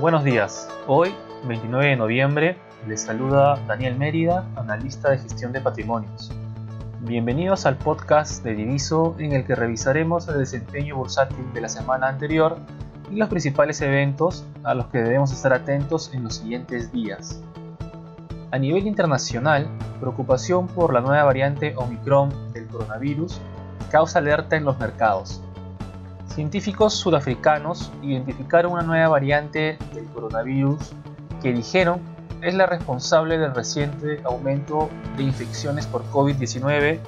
Buenos días. Hoy, 29 de noviembre, les saluda Daniel Mérida, analista de gestión de patrimonios. Bienvenidos al podcast de Diviso en el que revisaremos el desempeño bursátil de la semana anterior y los principales eventos a los que debemos estar atentos en los siguientes días. A nivel internacional, preocupación por la nueva variante Omicron del coronavirus causa alerta en los mercados. Científicos sudafricanos identificaron una nueva variante del coronavirus que dijeron es la responsable del reciente aumento de infecciones por COVID-19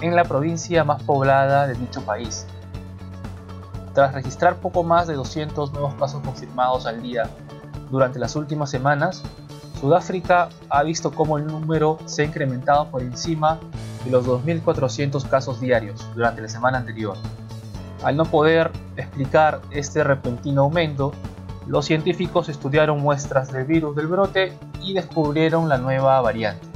en la provincia más poblada de dicho país. Tras registrar poco más de 200 nuevos casos confirmados al día durante las últimas semanas, Sudáfrica ha visto cómo el número se ha incrementado por encima de los 2.400 casos diarios durante la semana anterior. Al no poder explicar este repentino aumento, los científicos estudiaron muestras del virus del brote y descubrieron la nueva variante.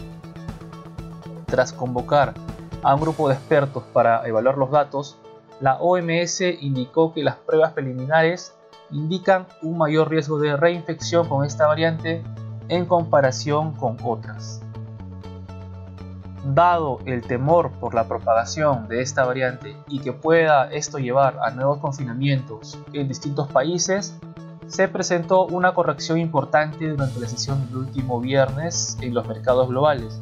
Tras convocar a un grupo de expertos para evaluar los datos, la OMS indicó que las pruebas preliminares indican un mayor riesgo de reinfección con esta variante en comparación con otras. Dado el temor por la propagación de esta variante y que pueda esto llevar a nuevos confinamientos en distintos países, se presentó una corrección importante durante la sesión del último viernes en los mercados globales.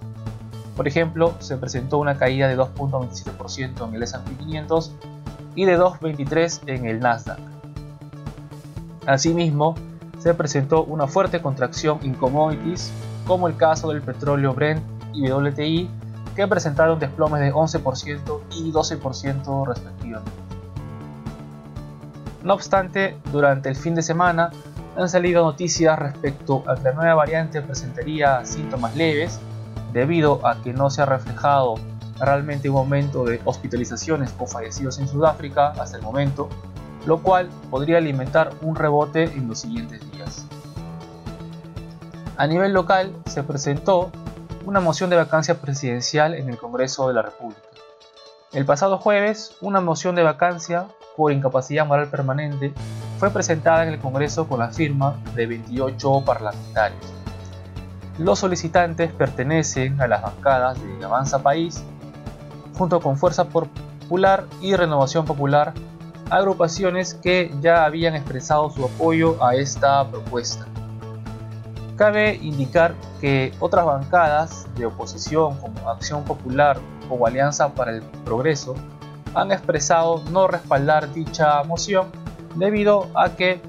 Por ejemplo, se presentó una caída de 2.27% en el S&P 500 y de 2.23% en el Nasdaq. Asimismo, se presentó una fuerte contracción en commodities, como el caso del petróleo Brent y WTI, que presentaron desplomes de 11% y 12% respectivamente. No obstante, durante el fin de semana han salido noticias respecto a que la nueva variante presentaría síntomas leves debido a que no se ha reflejado realmente un aumento de hospitalizaciones o fallecidos en Sudáfrica hasta el momento, lo cual podría alimentar un rebote en los siguientes días. A nivel local se presentó una moción de vacancia presidencial en el Congreso de la República. El pasado jueves, una moción de vacancia por incapacidad moral permanente fue presentada en el Congreso con la firma de 28 parlamentarios. Los solicitantes pertenecen a las bancadas de Avanza País, junto con Fuerza Popular y Renovación Popular, agrupaciones que ya habían expresado su apoyo a esta propuesta. Cabe indicar que otras bancadas de oposición como Acción Popular o Alianza para el Progreso han expresado no respaldar dicha moción debido a que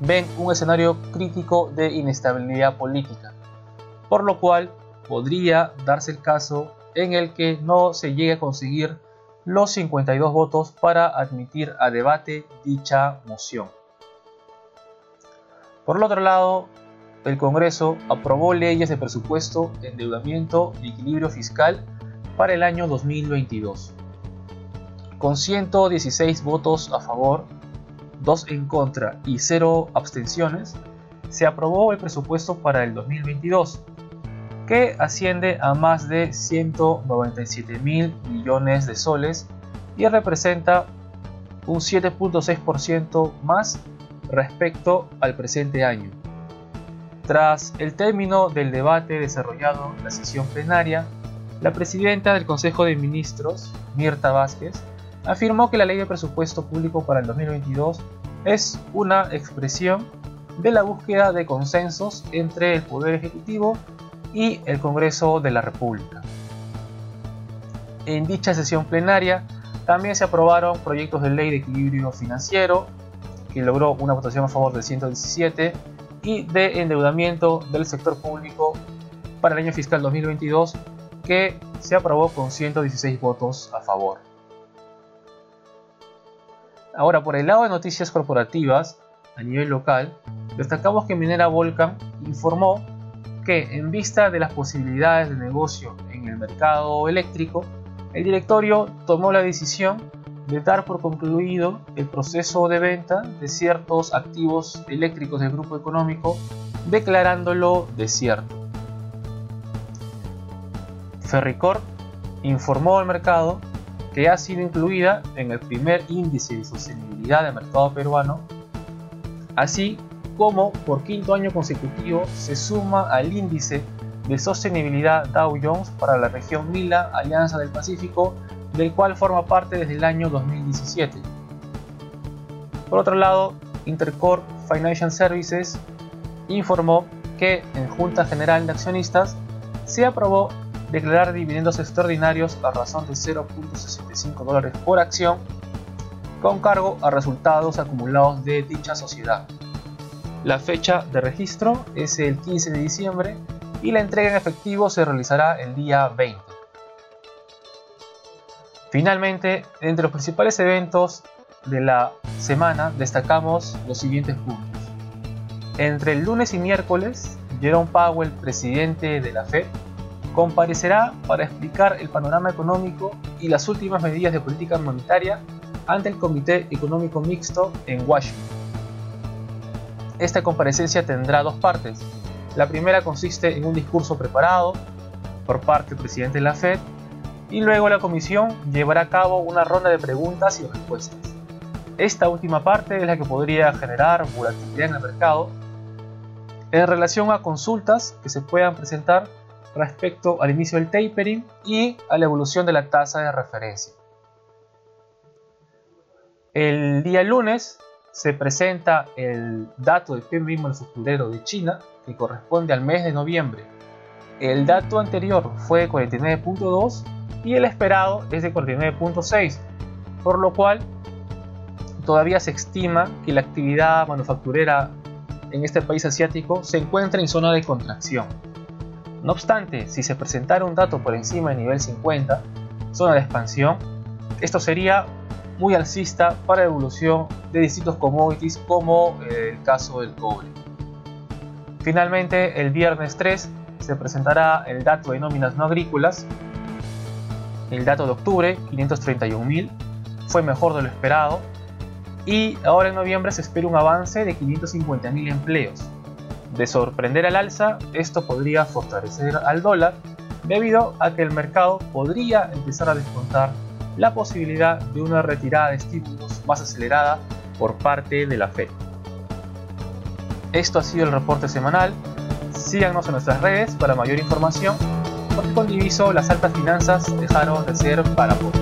ven un escenario crítico de inestabilidad política, por lo cual podría darse el caso en el que no se llegue a conseguir los 52 votos para admitir a debate dicha moción. Por otro lado, el Congreso aprobó leyes de presupuesto, endeudamiento y equilibrio fiscal para el año 2022. Con 116 votos a favor, 2 en contra y 0 abstenciones, se aprobó el presupuesto para el 2022, que asciende a más de 197 mil millones de soles y representa un 7.6% más respecto al presente año. Tras el término del debate desarrollado en la sesión plenaria, la presidenta del Consejo de Ministros, Mirta Vázquez, afirmó que la ley de presupuesto público para el 2022 es una expresión de la búsqueda de consensos entre el Poder Ejecutivo y el Congreso de la República. En dicha sesión plenaria también se aprobaron proyectos de ley de equilibrio financiero, que logró una votación a favor de 117 y de endeudamiento del sector público para el año fiscal 2022 que se aprobó con 116 votos a favor. Ahora, por el lado de noticias corporativas a nivel local, destacamos que Minera Volcan informó que en vista de las posibilidades de negocio en el mercado eléctrico, el directorio tomó la decisión de dar por concluido el proceso de venta de ciertos activos eléctricos del grupo económico, declarándolo desierto. Ferricor informó al mercado que ha sido incluida en el primer índice de sostenibilidad del mercado peruano, así cómo por quinto año consecutivo se suma al índice de sostenibilidad Dow Jones para la región MILA Alianza del Pacífico, del cual forma parte desde el año 2017. Por otro lado, Intercorp Financial Services informó que en Junta General de Accionistas se aprobó declarar dividendos extraordinarios a razón de 0.65 dólares por acción con cargo a resultados acumulados de dicha sociedad. La fecha de registro es el 15 de diciembre y la entrega en efectivo se realizará el día 20. Finalmente, entre los principales eventos de la semana destacamos los siguientes puntos. Entre el lunes y miércoles, Jerome Powell, presidente de la Fed, comparecerá para explicar el panorama económico y las últimas medidas de política monetaria ante el Comité Económico Mixto en Washington. Esta comparecencia tendrá dos partes. La primera consiste en un discurso preparado por parte del presidente de la Fed y luego la comisión llevará a cabo una ronda de preguntas y respuestas. Esta última parte es la que podría generar volatilidad en el mercado en relación a consultas que se puedan presentar respecto al inicio del tapering y a la evolución de la tasa de referencia. El día lunes se presenta el dato de PMI manufacturero de China que corresponde al mes de noviembre. El dato anterior fue de 49.2 y el esperado es de 49.6, por lo cual todavía se estima que la actividad manufacturera en este país asiático se encuentra en zona de contracción. No obstante, si se presentara un dato por encima del nivel 50, zona de expansión, esto sería muy alcista para la evolución de distintos commodities como eh, el caso del cobre. Finalmente, el viernes 3 se presentará el dato de nóminas no agrícolas. El dato de octubre, 531.000, fue mejor de lo esperado y ahora en noviembre se espera un avance de 550.000 empleos. De sorprender al alza, esto podría fortalecer al dólar debido a que el mercado podría empezar a descontar la posibilidad de una retirada de estímulos más acelerada por parte de la Fed. Esto ha sido el reporte semanal. Síganos en nuestras redes para mayor información, con Diviso las altas finanzas dejaron de ser para poco.